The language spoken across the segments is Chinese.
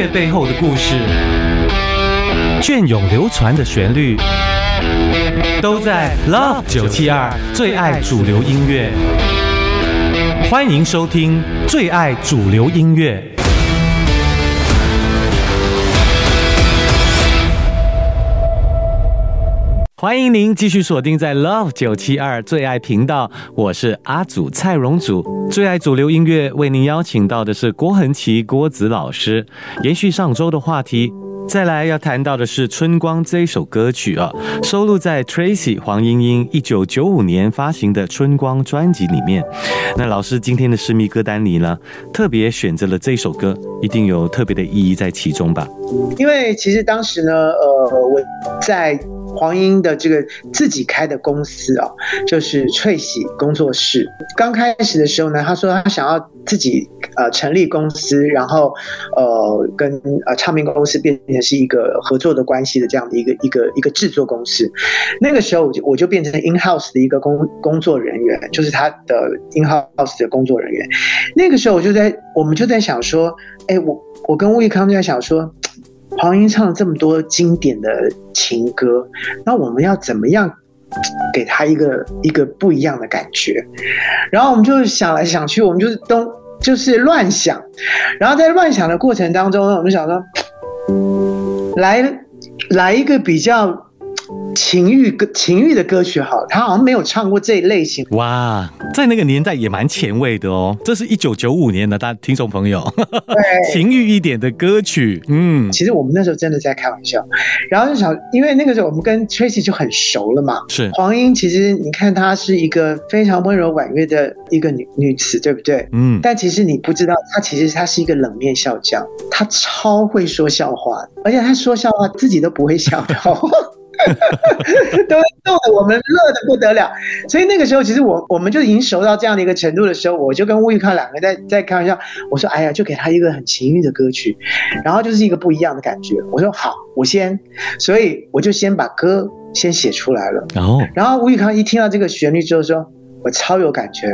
乐背后的故事，隽永流传的旋律，都在 Love 九七二最爱主流音乐。欢迎收听最爱主流音乐。欢迎您继续锁定在 Love 九七二最爱频道，我是阿祖蔡荣祖，最爱主流音乐为您邀请到的是郭恒奇郭子老师。延续上周的话题，再来要谈到的是《春光》这一首歌曲啊，收录在 Tracy 黄莺莺一九九五年发行的《春光》专辑里面。那老师今天的私密歌单里呢，特别选择了这首歌，一定有特别的意义在其中吧？因为其实当时呢，呃，我在。黄英的这个自己开的公司啊，就是翠喜工作室。刚开始的时候呢，他说他想要自己呃成立公司，然后呃跟呃唱片公司变成是一个合作的关系的这样的一个一个一个制作公司。那个时候我就我就变成 in house 的一个工工作人员，就是他的 in house 的工作人员。那个时候我就在我们就在想说，哎，我我跟吴亦康就在想说。黄英唱了这么多经典的情歌，那我们要怎么样给他一个一个不一样的感觉？然后我们就想来想去，我们就是都就是乱想，然后在乱想的过程当中呢，我们想说，来来一个比较。情欲歌情欲的歌曲好，他好像没有唱过这一类型。哇，在那个年代也蛮前卫的哦。这是一九九五年的，大家听众朋友，对，情欲一点的歌曲。嗯，其实我们那时候真的在开玩笑，然后就想，因为那个时候我们跟 Tracy 就很熟了嘛。是黄英，其实你看她是一个非常温柔婉约的一个女女子，对不对？嗯。但其实你不知道，她其实她是一个冷面笑匠，她超会说笑话，而且她说笑话自己都不会笑的。都逗得我们乐得不得了，所以那个时候其实我我们就已经熟到这样的一个程度的时候，我就跟吴玉康两个在在开玩笑，我说哎呀，就给他一个很情欲的歌曲，然后就是一个不一样的感觉。我说好，我先，所以我就先把歌先写出来了。然后，然后吴宇康一听到这个旋律之后说。我超有感觉，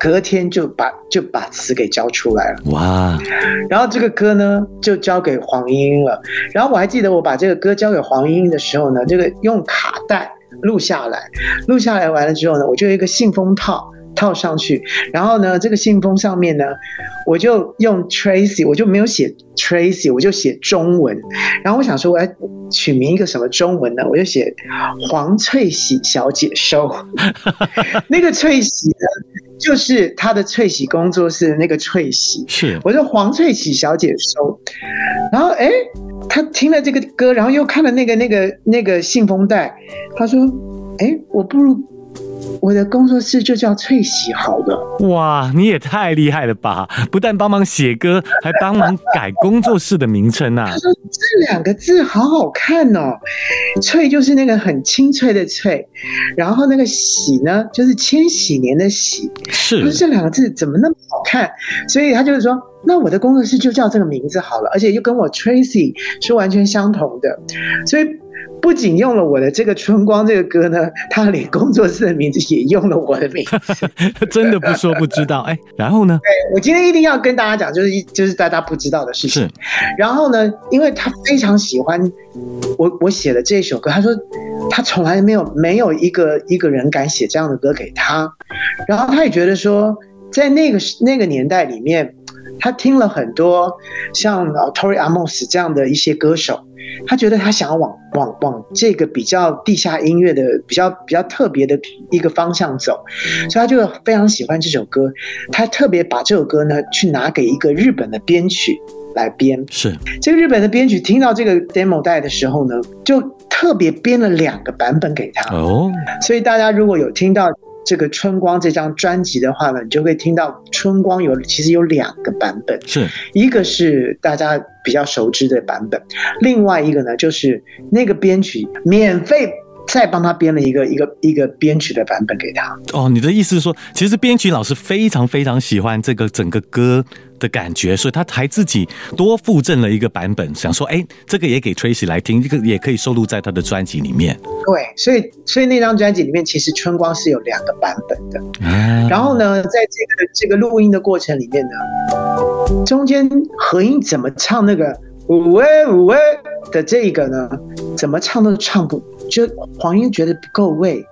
隔天就把就把词给交出来了。哇！然后这个歌呢就交给黄莺莺了。然后我还记得我把这个歌交给黄莺莺的时候呢，这个用卡带录下来，录下来完了之后呢，我就有一个信封套。套上去，然后呢，这个信封上面呢，我就用 Tracy，我就没有写 Tracy，我就写中文。然后我想说，我要取名一个什么中文呢？我就写黄翠喜小姐收。那个翠喜呢，就是她的翠喜工作室那个翠喜。是，我说黄翠喜小姐收。然后哎，他听了这个歌，然后又看了那个那个那个信封袋，他说，哎，我不如。我的工作室就叫翠喜好了。哇，你也太厉害了吧！不但帮忙写歌，还帮忙改工作室的名称啊。他说这两个字好好看哦，翠就是那个很清脆的翠，然后那个喜呢，就是千禧年的喜。是。说这两个字怎么那么好看？所以他就是说，那我的工作室就叫这个名字好了，而且又跟我 Tracy 是完全相同的，所以。不仅用了我的这个《春光》这个歌呢，他连工作室的名字也用了我的名字，真的不说不知道哎。然后呢？对我今天一定要跟大家讲，就是一就是大家不知道的事情。然后呢，因为他非常喜欢我我写的这首歌，他说他从来没有没有一个一个人敢写这样的歌给他。然后他也觉得说，在那个那个年代里面，他听了很多像 Tori Amos 这样的一些歌手。他觉得他想要往往往这个比较地下音乐的比较比较特别的一个方向走，所以他就非常喜欢这首歌。他特别把这首歌呢去拿给一个日本的编曲来编。是这个日本的编曲听到这个 demo 带的时候呢，就特别编了两个版本给他。哦，所以大家如果有听到。这个《春光》这张专辑的话呢，你就会听到《春光》有其实有两个版本，是一个是大家比较熟知的版本，另外一个呢就是那个编曲免费再帮他编了一个一个一个编曲的版本给他。哦，你的意思是说，其实编曲老师非常非常喜欢这个整个歌的感觉，所以他还自己多附赠了一个版本，想说，哎，这个也给 Tracy 来听，这个也可以收录在他的专辑里面。对，所以所以那张专辑里面，其实《春光》是有两个版本的。然后呢，在这个这个录音的过程里面呢，中间何音怎么唱那个？五位五位的这个呢，怎么唱都唱不，就黄英觉得不够味，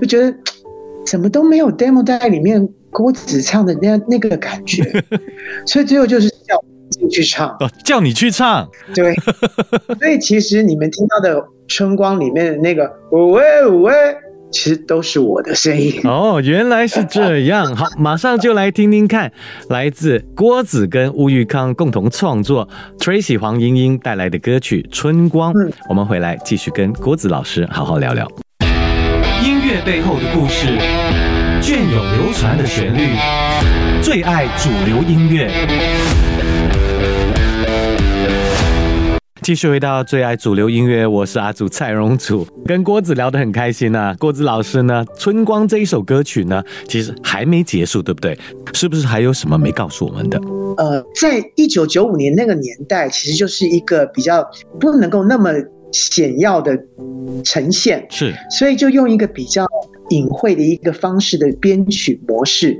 就觉得 怎么都没有 demo 在里面郭子唱的那那个感觉，所以最后就是叫你去唱，哦叫你去唱，对，所以其实你们听到的春光里面的那个五喂五喂。其实都是我的声音哦，原来是这样。好，马上就来听听看，来自郭子跟吴玉康共同创作，Tracy 黄莺莺带来的歌曲《春光》。我们回来继续跟郭子老师好好聊聊音乐背后的故事，隽永流传的旋律，最爱主流音乐。继续回到最爱主流音乐，我是阿祖蔡荣祖，跟郭子聊得很开心啊。郭子老师呢，《春光》这一首歌曲呢，其实还没结束，对不对？是不是还有什么没告诉我们的？呃，在一九九五年那个年代，其实就是一个比较不能够那么显要的呈现，是，所以就用一个比较隐晦的一个方式的编曲模式，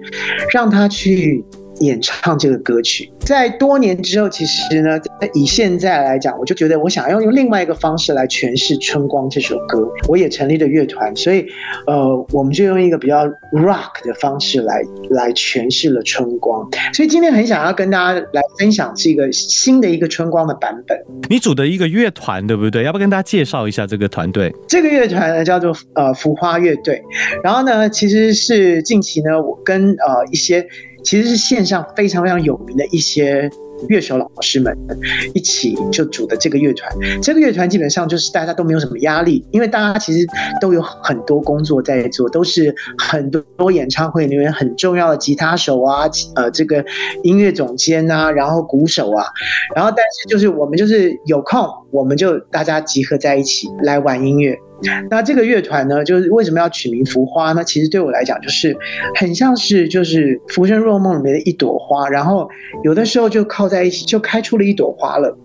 让他去。演唱这个歌曲，在多年之后，其实呢，以现在来讲，我就觉得我想要用另外一个方式来诠释《春光》这首歌。我也成立了乐团，所以，呃，我们就用一个比较 rock 的方式来来诠释了《春光》。所以今天很想要跟大家来分享这个新的一个《春光》的版本。你组的一个乐团，对不对？要不跟大家介绍一下这个团队？这个乐团呢叫做呃浮花乐队。然后呢，其实是近期呢，我跟呃一些。其实是线上非常非常有名的一些乐手老师们一起就组的这个乐团。这个乐团基本上就是大家都没有什么压力，因为大家其实都有很多工作在做，都是很多演唱会里面很重要的吉他手啊，呃，这个音乐总监啊，然后鼓手啊，然后但是就是我们就是有空，我们就大家集合在一起来玩音乐。那这个乐团呢，就是为什么要取名浮花那？其实对我来讲，就是很像是就是《浮生若梦》里面的一朵花，然后有的时候就靠在一起，就开出了一朵花了。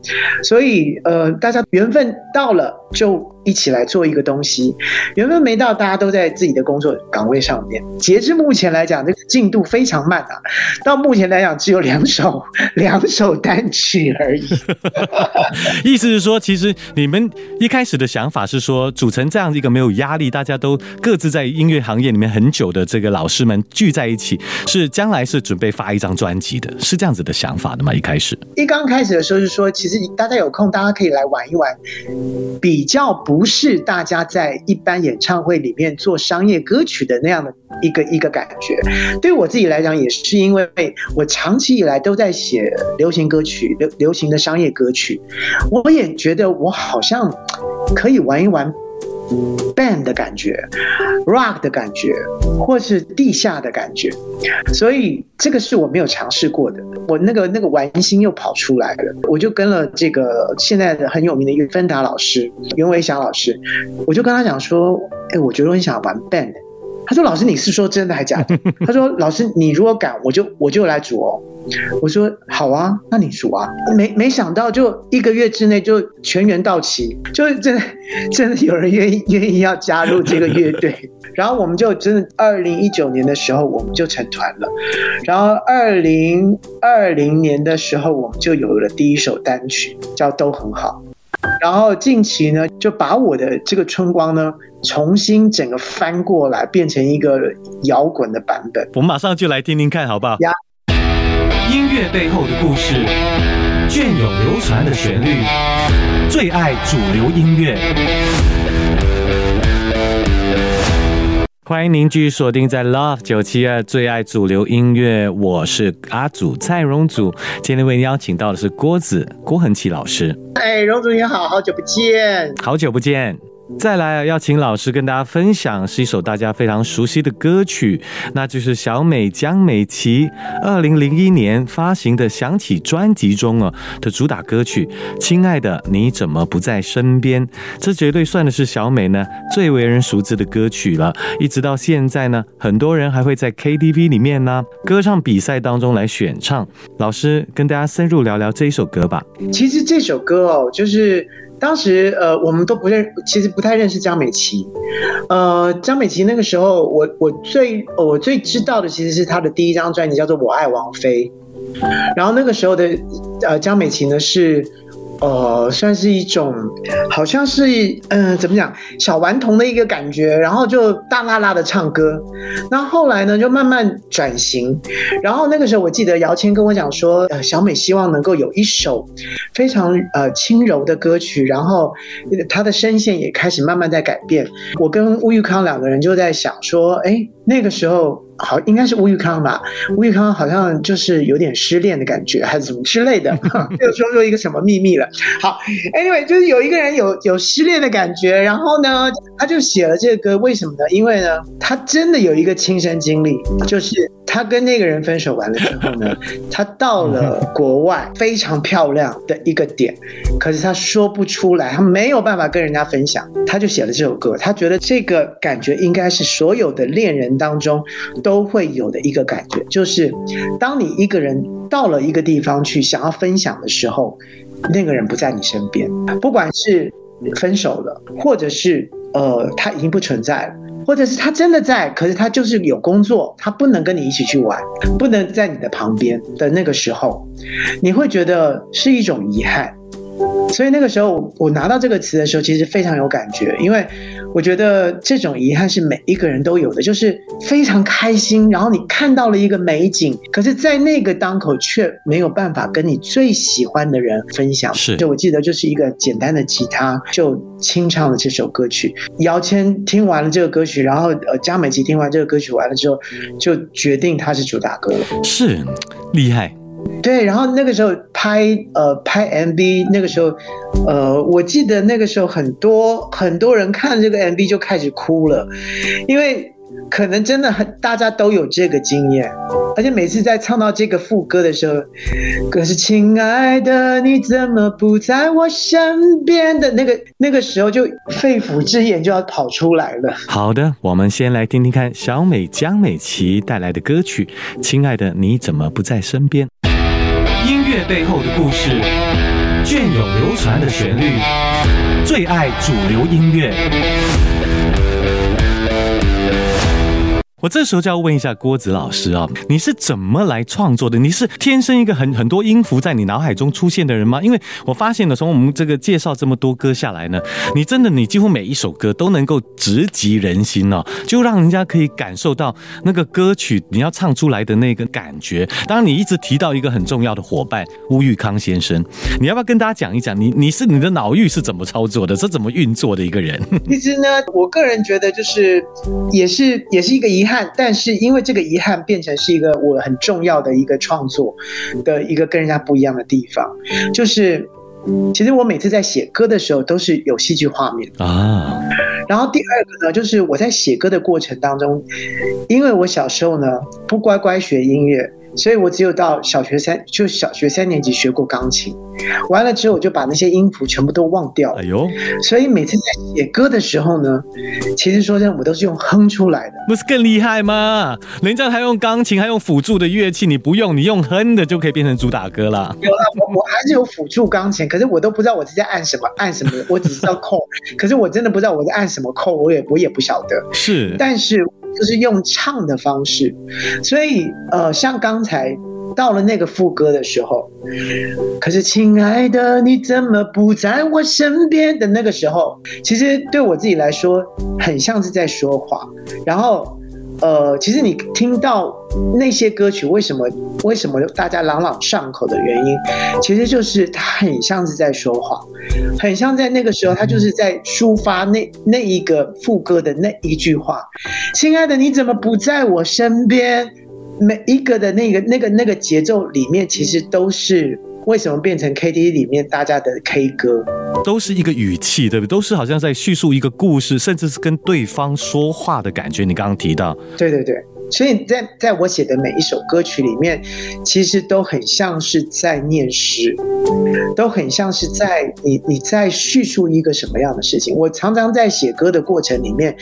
所以呃，大家缘分到了就。一起来做一个东西，缘分没到，大家都在自己的工作岗位上面。截至目前来讲，这个进度非常慢啊。到目前来讲，只有两首 两首单曲而已。意思是说，其实你们一开始的想法是说，组成这样一个没有压力，大家都各自在音乐行业里面很久的这个老师们聚在一起，是将来是准备发一张专辑的，是这样子的想法的吗？一开始一刚开始的时候是说，其实大家有空，大家可以来玩一玩，比比较。不是大家在一般演唱会里面做商业歌曲的那样的一个一个感觉。对我自己来讲，也是因为我长期以来都在写流行歌曲、流流行的商业歌曲，我也觉得我好像可以玩一玩。Band 的感觉，rock 的感觉，或是地下的感觉，所以这个是我没有尝试过的。我那个那个玩心又跑出来了，我就跟了这个现在的很有名的一个芬达老师袁伟祥老师，我就跟他讲说，哎，我觉得我很想玩 band。他说：“老师，你是说真的还假的？”他说：“老师，你如果敢，我就我就来组哦。”我说：“好啊，那你组啊。”没没想到，就一个月之内就全员到齐，就是真的真的有人愿意愿意要加入这个乐队。然后我们就真的二零一九年的时候，我们就成团了。然后二零二零年的时候，我们就有了第一首单曲，叫《都很好》。然后近期呢，就把我的这个春光呢。重新整个翻过来，变成一个摇滚的版本。我们马上就来听听看，好不好？音乐背后的故事，隽永流传的旋律，最爱主流音乐。欢迎您继续锁定在 Love 九七二最爱主流音乐，我是阿祖蔡荣祖。今天为您邀请到的是郭子郭恒奇老师。哎，荣祖你好，好久不见，好久不见。再来啊，要请老师跟大家分享是一首大家非常熟悉的歌曲，那就是小美江美琪二零零一年发行的《想起》专辑中啊的主打歌曲《亲爱的你怎么不在身边》。这绝对算的是小美呢最为人熟知的歌曲了。一直到现在呢，很多人还会在 KTV 里面呢歌唱比赛当中来选唱。老师跟大家深入聊聊这一首歌吧。其实这首歌哦，就是。当时呃，我们都不认，其实不太认识江美琪。呃，江美琪那个时候，我我最我最知道的其实是她的第一张专辑叫做《我爱王菲》，然后那个时候的呃江美琪呢是。呃，算是一种，好像是嗯，怎么讲，小顽童的一个感觉，然后就大啦啦的唱歌。那后来呢，就慢慢转型。然后那个时候，我记得姚谦跟我讲说，呃，小美希望能够有一首非常呃轻柔的歌曲，然后她的声线也开始慢慢在改变。我跟吴玉康两个人就在想说，哎，那个时候。好，应该是吴玉康吧？吴玉康好像就是有点失恋的感觉，还是什么之类的，又说说一个什么秘密了。好，Anyway，就是有一个人有有失恋的感觉，然后呢，他就写了这个歌，为什么呢？因为呢，他真的有一个亲身经历，就是。他跟那个人分手完了之后呢，他到了国外非常漂亮的一个点，可是他说不出来，他没有办法跟人家分享，他就写了这首歌。他觉得这个感觉应该是所有的恋人当中都会有的一个感觉，就是当你一个人到了一个地方去想要分享的时候，那个人不在你身边，不管是分手了，或者是呃他已经不存在了。或者是他真的在，可是他就是有工作，他不能跟你一起去玩，不能在你的旁边的那个时候，你会觉得是一种遗憾。所以那个时候我拿到这个词的时候，其实非常有感觉，因为。我觉得这种遗憾是每一个人都有的，就是非常开心，然后你看到了一个美景，可是，在那个当口却没有办法跟你最喜欢的人分享。是，就我记得就是一个简单的吉他就清唱了这首歌曲。姚谦听完了这个歌曲，然后呃，江美琪听完这个歌曲完了之后，就决定他是主打歌了。是，厉害。对，然后那个时候拍呃拍 MV，那个时候，呃，我记得那个时候很多很多人看这个 MV 就开始哭了，因为可能真的很大家都有这个经验，而且每次在唱到这个副歌的时候，可是亲爱的你怎么不在我身边的那个那个时候就肺腑之言就要跑出来了。好的，我们先来听听看小美江美琪带来的歌曲《亲爱的你怎么不在身边》。背后的故事，隽永流传的旋律，最爱主流音乐。我这时候就要问一下郭子老师啊，你是怎么来创作的？你是天生一个很很多音符在你脑海中出现的人吗？因为我发现呢，从我们这个介绍这么多歌下来呢，你真的你几乎每一首歌都能够直击人心哦，就让人家可以感受到那个歌曲你要唱出来的那个感觉。当然，你一直提到一个很重要的伙伴乌玉康先生，你要不要跟大家讲一讲，你你是你的脑域是怎么操作的，是怎么运作的一个人？其实呢，我个人觉得就是也是也是一个遗憾憾。但是因为这个遗憾变成是一个我很重要的一个创作的一个跟人家不一样的地方，就是其实我每次在写歌的时候都是有戏剧画面啊。然后第二个呢，就是我在写歌的过程当中，因为我小时候呢不乖乖学音乐。所以我只有到小学三，就小学三年级学过钢琴，完了之后我就把那些音符全部都忘掉了。哎呦！所以每次在写歌的时候呢，其实说真的，我都是用哼出来的。不是更厉害吗？人家还用钢琴，还用辅助的乐器，你不用，你用哼的就可以变成主打歌了。有了，我我还是有辅助钢琴，可是我都不知道我是在按什么，按什么，我只知道扣。可是我真的不知道我在按什么扣，我也我也不晓得。是，但是。就是用唱的方式，所以呃，像刚才到了那个副歌的时候，可是亲爱的你怎么不在我身边的那个时候，其实对我自己来说，很像是在说话，然后。呃，其实你听到那些歌曲，为什么为什么大家朗朗上口的原因，其实就是他很像是在说话，很像在那个时候，他就是在抒发那那一个副歌的那一句话：“亲爱的，你怎么不在我身边？”每一个的那个那个那个节奏里面，其实都是为什么变成 K T V 里面大家的 K 歌？都是一个语气，对不对？都是好像在叙述一个故事，甚至是跟对方说话的感觉。你刚刚提到，对对对。所以在在我写的每一首歌曲里面，其实都很像是在念诗，都很像是在你你在叙述一个什么样的事情。我常常在写歌的过程里面，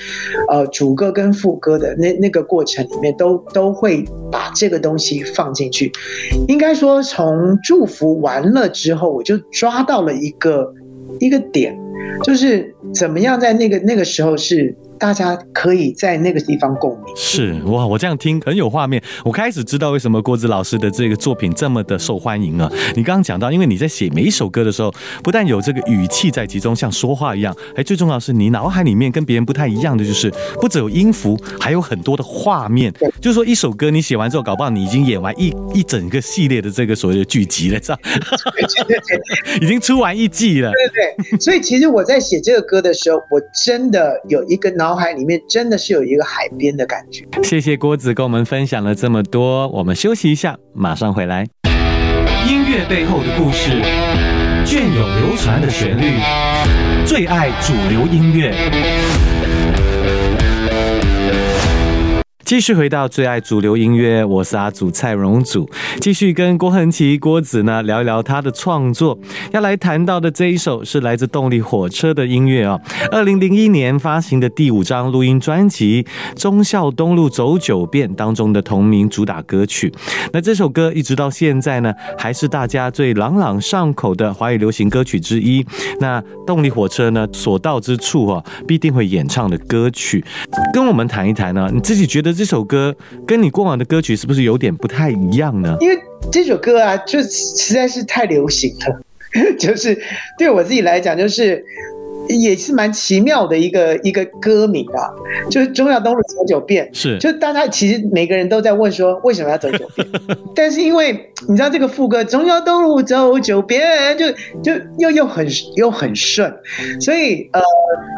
呃，主歌跟副歌的那那个过程里面，都都会把这个东西放进去。应该说，从祝福完了之后，我就抓到了一个一个点，就是怎么样在那个那个时候是。大家可以在那个地方共鸣。是哇，我这样听很有画面。我开始知道为什么郭子老师的这个作品这么的受欢迎啊！你刚刚讲到，因为你在写每一首歌的时候，不但有这个语气在其中，像说话一样，哎，最重要是你脑海里面跟别人不太一样的，就是不只有音符，还有很多的画面。就是说，一首歌你写完之后，搞不好你已经演完一一整个系列的这个所谓的剧集了，是吧？已经出完一季了。对对对。所以其实我在写这个歌的时候，我真的有一个脑。脑海里面真的是有一个海边的感觉。谢谢郭子跟我们分享了这么多，我们休息一下，马上回来。音乐背后的故事，隽永流传的旋律，最爱主流音乐。继续回到最爱主流音乐，我是阿祖蔡荣祖，继续跟郭恒奇郭子呢聊一聊他的创作。要来谈到的这一首是来自动力火车的音乐哦，二零零一年发行的第五张录音专辑《忠孝东路走九遍》当中的同名主打歌曲。那这首歌一直到现在呢，还是大家最朗朗上口的华语流行歌曲之一。那动力火车呢所到之处啊，必定会演唱的歌曲，跟我们谈一谈呢，你自己觉得？这首歌跟你过往的歌曲是不是有点不太一样呢？因为这首歌啊，就实在是太流行了，就是对我自己来讲，就是。也是蛮奇妙的一个一个歌名啊，就是中孝东路走九遍，是，就大家其实每个人都在问说为什么要走九遍，但是因为你知道这个副歌中孝东路走九遍，就就又又很又很顺，所以呃，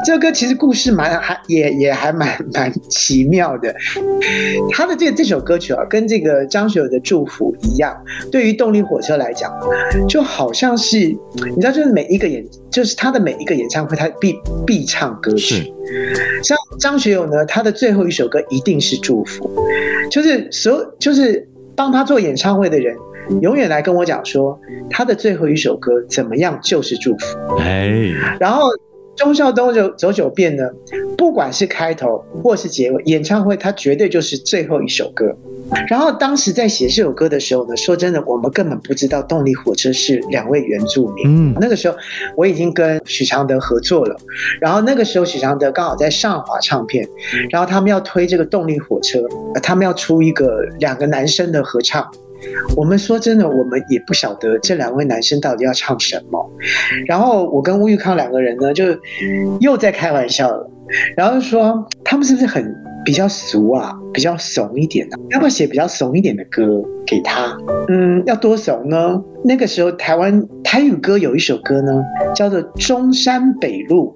这个歌其实故事蛮还也也还蛮蛮奇妙的。他的这这首歌曲啊，跟这个张学友的祝福一样，对于动力火车来讲，就好像是你知道，就是每一个演，就是他的每一个演唱会。他必必唱歌曲，像张学友呢，他的最后一首歌一定是祝福，就是所就是帮他做演唱会的人，永远来跟我讲说，他的最后一首歌怎么样就是祝福。哎，然后钟孝东就走九遍呢，不管是开头或是结尾，演唱会他绝对就是最后一首歌。然后当时在写这首歌的时候呢，说真的，我们根本不知道动力火车是两位原住民。嗯，那个时候我已经跟许常德合作了，然后那个时候许常德刚好在上华唱片，然后他们要推这个动力火车，他们要出一个两个男生的合唱。我们说真的，我们也不晓得这两位男生到底要唱什么。然后我跟吴玉康两个人呢，就又在开玩笑了，然后说他们是不是很？比较俗啊，比较怂一点的，要不要写比较怂一点的歌给他？嗯，要多怂呢？那个时候台湾台语歌有一首歌呢，叫做《中山北路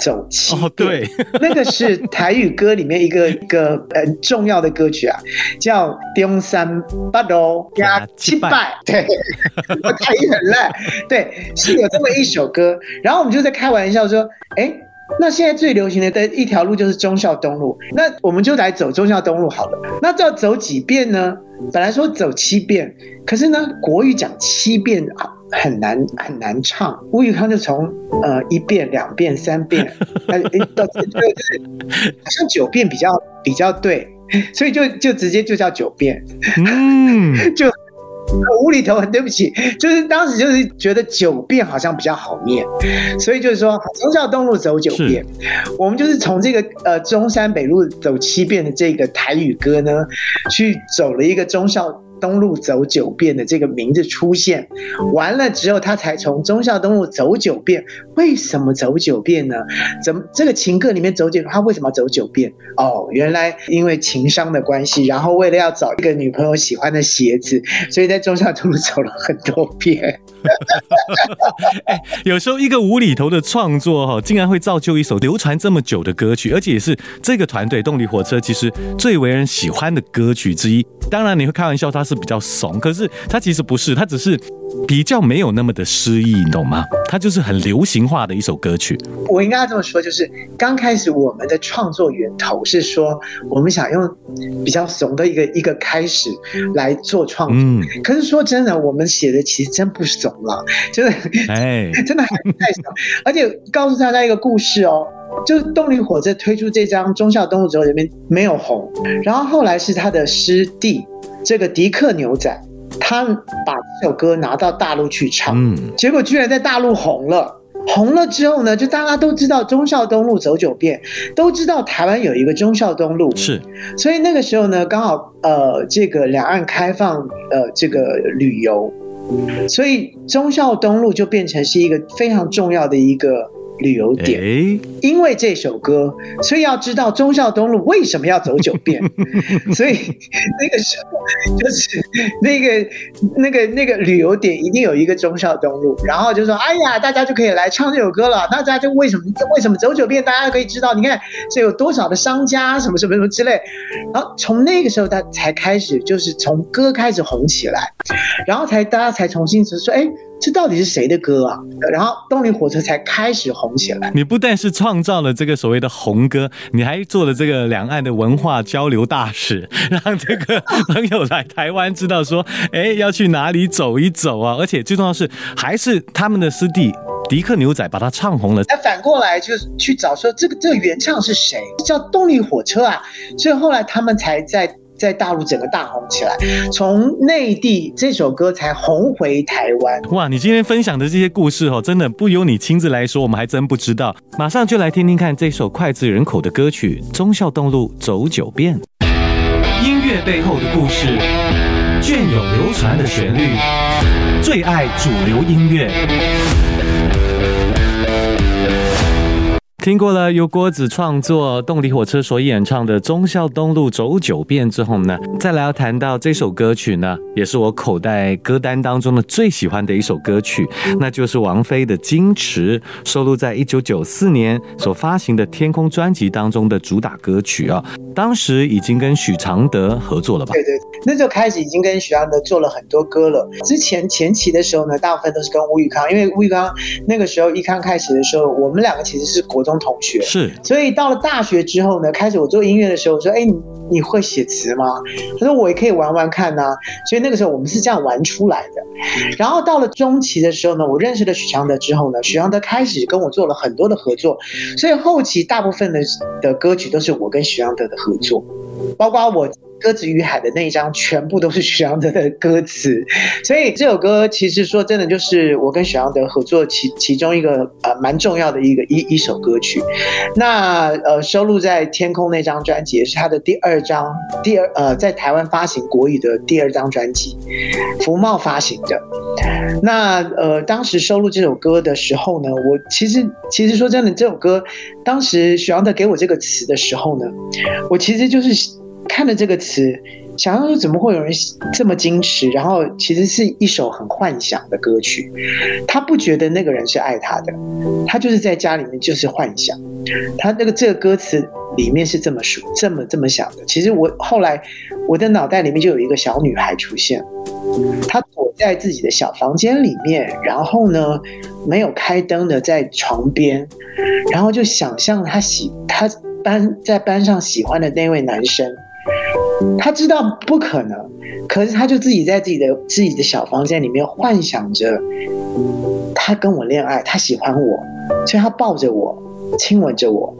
走七遍》，对，那个是台语歌里面一个一个很重要的歌曲啊，叫《中山八路加七拜》。对，我台语很烂，对，是有这么一首歌。然后我们就在开玩笑说，哎。那现在最流行的的一条路就是忠孝东路，那我们就来走忠孝东路好了。那要走几遍呢？本来说走七遍，可是呢，国语讲七遍啊很难很难唱。吴宇康就从呃一遍、两遍、三遍，哎到对对，好像九遍比较比较对，所以就就直接就叫九遍，嗯，就。无厘头，很对不起，就是当时就是觉得九遍好像比较好念，所以就是说忠孝东路走九遍，我们就是从这个呃中山北路走七遍的这个台语歌呢，去走了一个忠孝。东路走九遍的这个名字出现完了之后，他才从忠孝东路走九遍。为什么走九遍呢？怎么这个情歌里面走九，他为什么要走九遍？哦，原来因为情商的关系，然后为了要找一个女朋友喜欢的鞋子，所以在忠孝东路走了很多遍。哎，有时候一个无厘头的创作哈，竟然会造就一首流传这么久的歌曲，而且也是这个团队动力火车其实最为人喜欢的歌曲之一。当然，你会开玩笑他。是比较怂，可是他其实不是，他只是比较没有那么的诗意，你懂吗？他就是很流行化的一首歌曲。我应该要这么说，就是刚开始我们的创作源头是说，我们想用比较怂的一个一个开始来做创作。嗯，可是说真的，我们写的其实真不怂了，就是，哎，真的还太怂。而且告诉大家一个故事哦。就是动力火车推出这张《忠孝东路走》里面没有红，然后后来是他的师弟这个迪克牛仔，他把这首歌拿到大陆去唱，嗯，结果居然在大陆红了。红了之后呢，就大家都知道忠孝东路走九遍，都知道台湾有一个忠孝东路，是，所以那个时候呢，刚好呃这个两岸开放呃这个旅游，所以忠孝东路就变成是一个非常重要的一个。旅游点，因为这首歌，所以要知道忠孝东路为什么要走九遍。所以那个时候就是那个那个那个旅游点一定有一个忠孝东路，然后就说：“哎呀，大家就可以来唱这首歌了。”大家就为什么为什么走九遍？大家可以知道，你看这有多少的商家什么什么什么之类。然后从那个时候，他才开始就是从歌开始红起来，然后才大家才重新说：“哎。”这到底是谁的歌啊？然后动力火车才开始红起来。你不但是创造了这个所谓的红歌，你还做了这个两岸的文化交流大使，让这个朋友来台湾知道说，哎，要去哪里走一走啊！而且最重要是，还是他们的师弟迪克牛仔把他唱红了。那反过来就去找说，这个这个原唱是谁？叫动力火车啊！所以后来他们才在。在大陆整个大红起来，从内地这首歌才红回台湾。哇，你今天分享的这些故事哦，真的不由你亲自来说，我们还真不知道。马上就来听听看这首脍炙人口的歌曲《忠孝东路走九遍》。音乐背后的故事，隽永流传的旋律，最爱主流音乐。听过了由郭子创作、动力火车所演唱的《忠孝东路走九遍》之后呢，再来要谈到这首歌曲呢，也是我口袋歌单当中的最喜欢的一首歌曲，那就是王菲的《矜持》，收录在一九九四年所发行的《天空》专辑当中的主打歌曲啊。当时已经跟许常德合作了吧？对对，那就开始已经跟许常德做了很多歌了。之前前期的时候呢，大部分都是跟吴宇康，因为吴宇康那个时候一刚开始的时候，我们两个其实是国中同学，是。所以到了大学之后呢，开始我做音乐的时候，我说：“哎，你你会写词吗？”他说：“我也可以玩玩看呐。”所以那个时候我们是这样玩出来的。然后到了中期的时候呢，我认识了许常德之后呢，许常德开始跟我做了很多的合作，所以后期大部分的的歌曲都是我跟许常德的合。作，包括我。鸽子与海的那一张全部都是许阳德的歌词，所以这首歌其实说真的就是我跟许阳德合作其其中一个呃蛮重要的一个一一首歌曲。那呃收录在天空那张专辑也是他的第二张第二呃在台湾发行国语的第二张专辑，福茂发行的。那呃当时收录这首歌的时候呢，我其实其实说真的这首歌当时许阳德给我这个词的时候呢，我其实就是。看了这个词，想要说怎么会有人这么矜持？然后其实是一首很幻想的歌曲。他不觉得那个人是爱他的，他就是在家里面就是幻想。他那个这个歌词里面是这么说、这么这么想的。其实我后来我的脑袋里面就有一个小女孩出现，她躲在自己的小房间里面，然后呢没有开灯的在床边，然后就想象她喜她班在班上喜欢的那位男生。他知道不可能，可是他就自己在自己的自己的小房间里面幻想着，他跟我恋爱，他喜欢我，所以他抱着我，亲吻着我，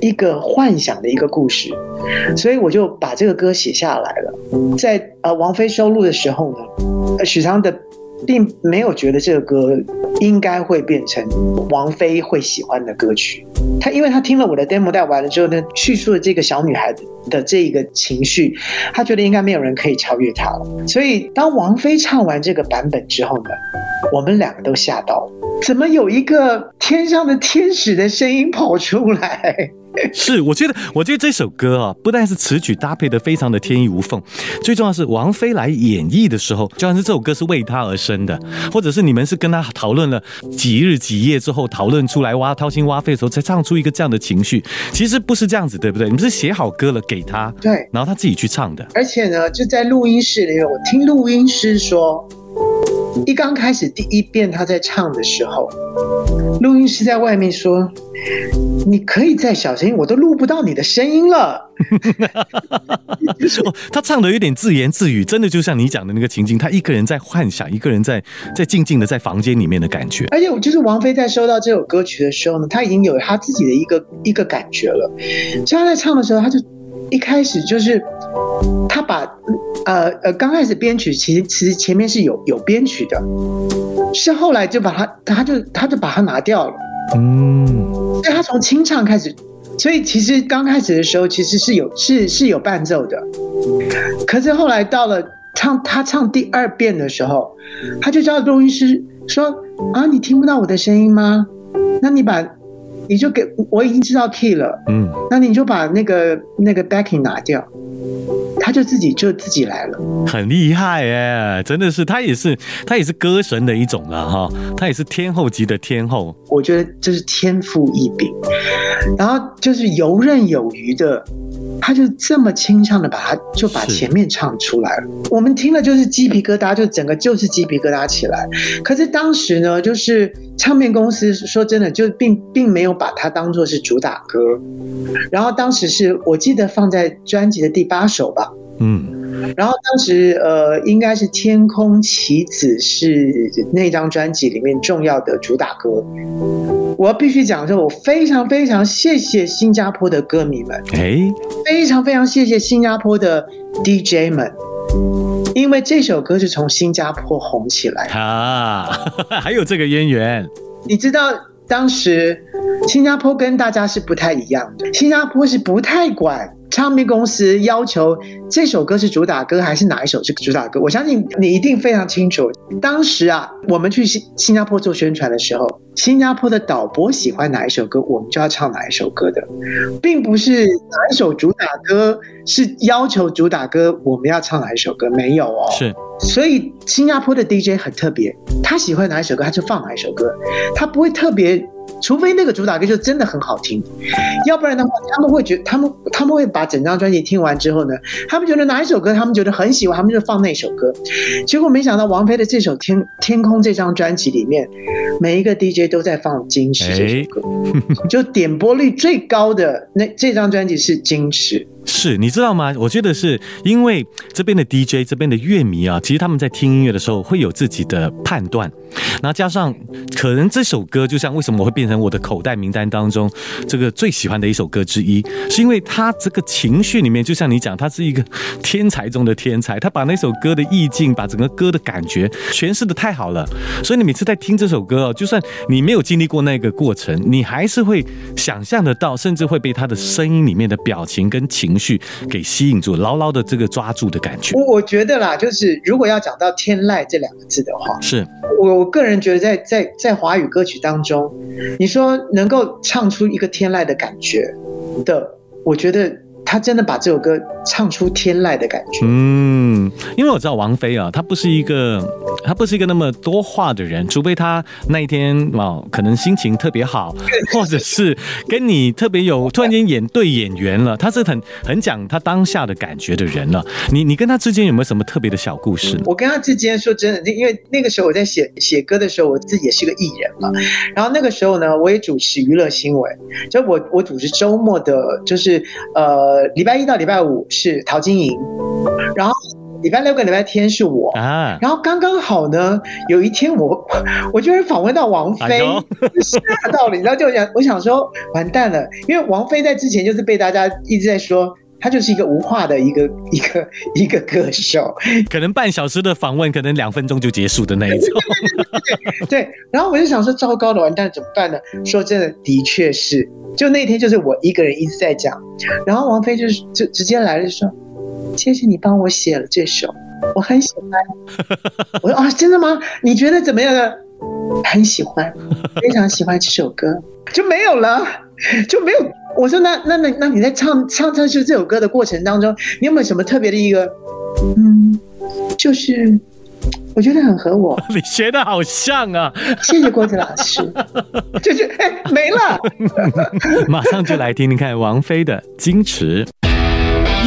一个幻想的一个故事，所以我就把这个歌写下来了。在呃王菲收录的时候呢，许昌的。并没有觉得这个歌应该会变成王菲会喜欢的歌曲。他因为他听了我的 demo 带完了之后呢，叙述了这个小女孩的这个情绪，他觉得应该没有人可以超越她了。所以当王菲唱完这个版本之后呢，我们两个都吓到了，怎么有一个天上的天使的声音跑出来？是，我觉得，我觉得这首歌啊，不但是词曲搭配的非常的天衣无缝，最重要是王菲来演绎的时候，就像是这首歌是为她而生的，或者是你们是跟她讨论了几日几夜之后讨论出来挖掏心挖肺的时候，才唱出一个这样的情绪。其实不是这样子，对不对？你们是写好歌了给她，对，然后她自己去唱的。而且呢，就在录音室里面，我听录音师说。一刚开始第一遍她在唱的时候，录音师在外面说：“你可以再小声，我都录不到你的声音了。”他唱的有点自言自语，真的就像你讲的那个情境，他一个人在幻想，一个人在在静静的在房间里面的感觉。而且，就是王菲在收到这首歌曲的时候呢，他已经有他自己的一个一个感觉了。所以他在唱的时候，他就一开始就是他把。呃呃，刚开始编曲其实其实前面是有有编曲的，是后来就把它他就他就把它拿掉了，嗯，所以他从清唱开始，所以其实刚开始的时候其实是有是是有伴奏的，可是后来到了唱他唱第二遍的时候，他就叫录音师说啊，你听不到我的声音吗？那你把你就给我已经知道 key 了，嗯，那你就把那个那个 backing 拿掉。他就自己就自己来了，很厉害哎，真的是他也是他也是歌神的一种了哈，他也是天后级的天后，我觉得这是天赋异禀，然后就是游刃有余的。他就这么清唱的把它就把前面唱出来了，我们听了就是鸡皮疙瘩，就整个就是鸡皮疙瘩起来。可是当时呢，就是唱片公司说真的，就并并没有把它当做是主打歌。然后当时是我记得放在专辑的第八首吧，嗯。然后当时呃，应该是《天空棋子》是那张专辑里面重要的主打歌。我必须讲说，我非常非常谢谢新加坡的歌迷们，哎，非常非常谢谢新加坡的 DJ 们，因为这首歌是从新加坡红起来的啊，还有这个渊源。你知道当时新加坡跟大家是不太一样的，新加坡是不太管。唱片公司要求这首歌是主打歌还是哪一首是主打歌？我相信你一定非常清楚。当时啊，我们去新新加坡做宣传的时候，新加坡的导播喜欢哪一首歌，我们就要唱哪一首歌的，并不是哪一首主打歌是要求主打歌我们要唱哪一首歌，没有哦。是，所以新加坡的 DJ 很特别，他喜欢哪一首歌他就放哪一首歌，他不会特别。除非那个主打歌就真的很好听，要不然的话，他们会觉他们他们会把整张专辑听完之后呢，他们觉得哪一首歌他们觉得很喜欢，他们就放那首歌。结果没想到王菲的这首《天天空》这张专辑里面，每一个 DJ 都在放《矜持》这首歌，就点播率最高的那这张专辑是《矜持》。是你知道吗？我觉得是因为这边的 DJ 这边的乐迷啊，其实他们在听音乐的时候会有自己的判断，然后加上可能这首歌就像为什么我会变成我的口袋名单当中这个最喜欢的一首歌之一，是因为他这个情绪里面，就像你讲，他是一个天才中的天才，他把那首歌的意境，把整个歌的感觉诠释的太好了，所以你每次在听这首歌哦，就算你没有经历过那个过程，你还是会想象得到，甚至会被他的声音里面的表情跟情。绪给吸引住，牢牢的这个抓住的感觉。我我觉得啦，就是如果要讲到天籁这两个字的话，是我我个人觉得，在在在华语歌曲当中，你说能够唱出一个天籁的感觉的，我觉得。他真的把这首歌唱出天籁的感觉。嗯，因为我知道王菲啊，她不是一个，她不是一个那么多话的人，除非她那一天哦，可能心情特别好，或者是跟你特别有突然间演对演员了，她是很很讲她当下的感觉的人了。你你跟她之间有没有什么特别的小故事？我跟她之间说真的，因为那个时候我在写写歌的时候，我自己也是个艺人嘛。然后那个时候呢，我也主持娱乐新闻，就我我主持周末的，就是呃。礼拜一到礼拜五是陶晶莹，然后礼拜六跟礼拜天是我啊，然后刚刚好呢，有一天我 我居然访问到王菲，吓到了，你知道就想我想说完蛋了，因为王菲在之前就是被大家一直在说，她就是一个无话的一个 一个一个歌手，可能半小时的访问，可能两分钟就结束的那一种，对，然后我就想说糟糕了，完蛋怎么办呢？说真的，的确是。就那天，就是我一个人一直在讲，然后王菲就是就直接来了，就说：“谢谢你帮我写了这首，我很喜欢。” 我说：“啊，真的吗？你觉得怎么样呢？”很喜欢，非常喜欢这首歌，就没有了，就没有我说那那那那你在唱唱唱是这首歌的过程当中，你有没有什么特别的一个？嗯，就是我觉得很合我。你学的好像啊！谢谢郭子老师。就是哎没了。马上就来听听看王菲的《矜持》，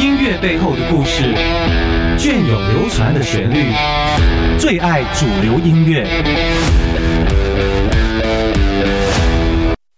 音乐背后的故事，隽永流传的旋律，最爱主流音乐。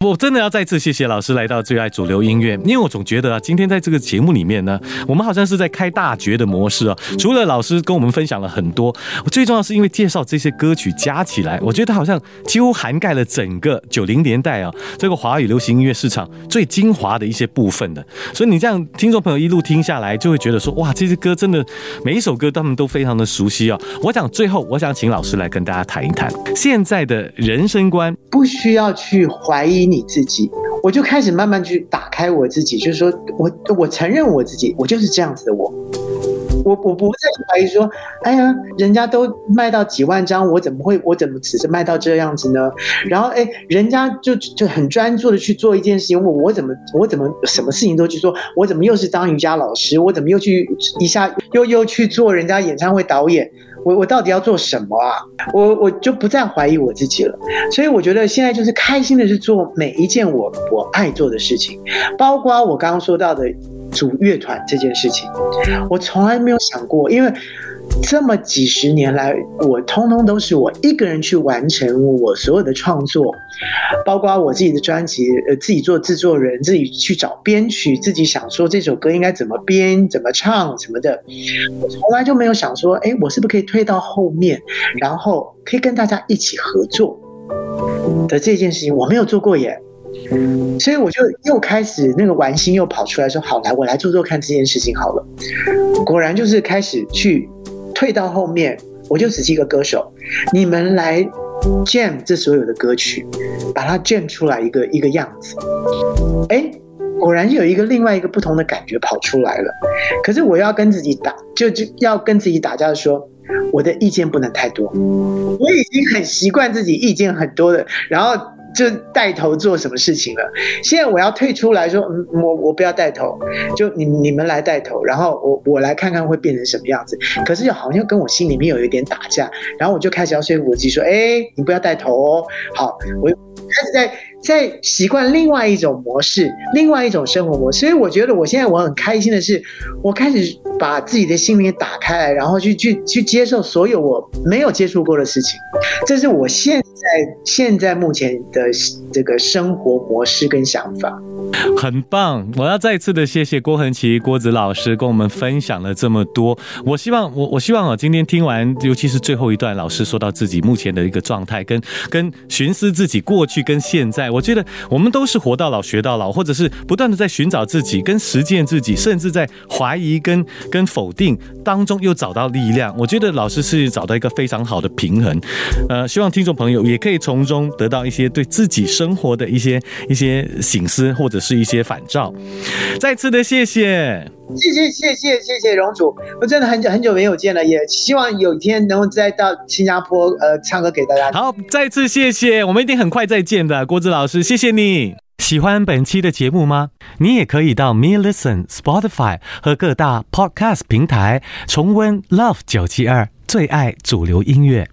我真的要再次谢谢老师来到最爱主流音乐，因为我总觉得啊，今天在这个节目里面呢，我们好像是在开大绝的模式啊。除了老师跟我们分享了很多，最重要是因为介绍这些歌曲加起来，我觉得好像几乎涵盖了整个九零年代啊这个华语流行音乐市场最精华的一些部分的。所以你这样听众朋友一路听下来，就会觉得说哇，这些歌真的每一首歌他们都非常的熟悉啊。我想最后我想请老师来跟大家谈一谈现在的人生观，不需要去怀疑。你自己，我就开始慢慢去打开我自己，就是说我我承认我自己，我就是这样子的我，我我不再去怀疑说，哎呀，人家都卖到几万张，我怎么会我怎么只是卖到这样子呢？然后哎，人家就就很专注的去做一件事情，我我怎么我怎么什么事情都去做，我怎么又是当瑜伽老师，我怎么又去一下又又去做人家演唱会导演？我我到底要做什么啊？我我就不再怀疑我自己了。所以我觉得现在就是开心的是做每一件我我爱做的事情，包括我刚刚说到的组乐团这件事情，我从来没有想过，因为。这么几十年来，我通通都是我一个人去完成我所有的创作，包括我自己的专辑，呃，自己做制作人，自己去找编曲，自己想说这首歌应该怎么编、怎么唱什么的。我从来就没有想说，哎，我是不是可以推到后面，然后可以跟大家一起合作的这件事情，我没有做过耶。所以我就又开始那个玩心又跑出来说，好来，我来做做看这件事情好了。果然就是开始去。退到后面，我就只是一个歌手。你们来 jam 这所有的歌曲，把它 jam 出来一个一个样子。哎，果然有一个另外一个不同的感觉跑出来了。可是我要跟自己打，就就要跟自己打架，说我的意见不能太多。我已经很习惯自己意见很多的，然后。就带头做什么事情了？现在我要退出来说，嗯，我我不要带头，就你你们来带头，然后我我来看看会变成什么样子。可是又好像跟我心里面有一点打架，然后我就开始要说服自己说，哎，你不要带头哦。好，我开始在。在习惯另外一种模式，另外一种生活模式，所以我觉得我现在我很开心的是，我开始把自己的心灵打开来，然后去去去接受所有我没有接触过的事情，这是我现在现在目前的这个生活模式跟想法。很棒！我要再次的谢谢郭恒奇郭子老师跟我们分享了这么多。我希望我我希望啊，今天听完，尤其是最后一段，老师说到自己目前的一个状态，跟跟寻思自己过去跟现在。我觉得我们都是活到老学到老，或者是不断的在寻找自己，跟实践自己，甚至在怀疑跟跟否定当中又找到力量。我觉得老师是找到一个非常好的平衡。呃，希望听众朋友也可以从中得到一些对自己生活的一些一些醒思，或者是一些反照。再次的谢谢，谢谢谢谢谢谢荣主，我真的很久很久没有见了，也希望有一天能够再到新加坡呃唱歌给大家。好，再次谢谢，我们一定很快再见的，郭子老师，谢谢你。喜欢本期的节目吗？你也可以到 Me Listen、Spotify 和各大 Podcast 平台重温 Love 九七二最爱主流音乐。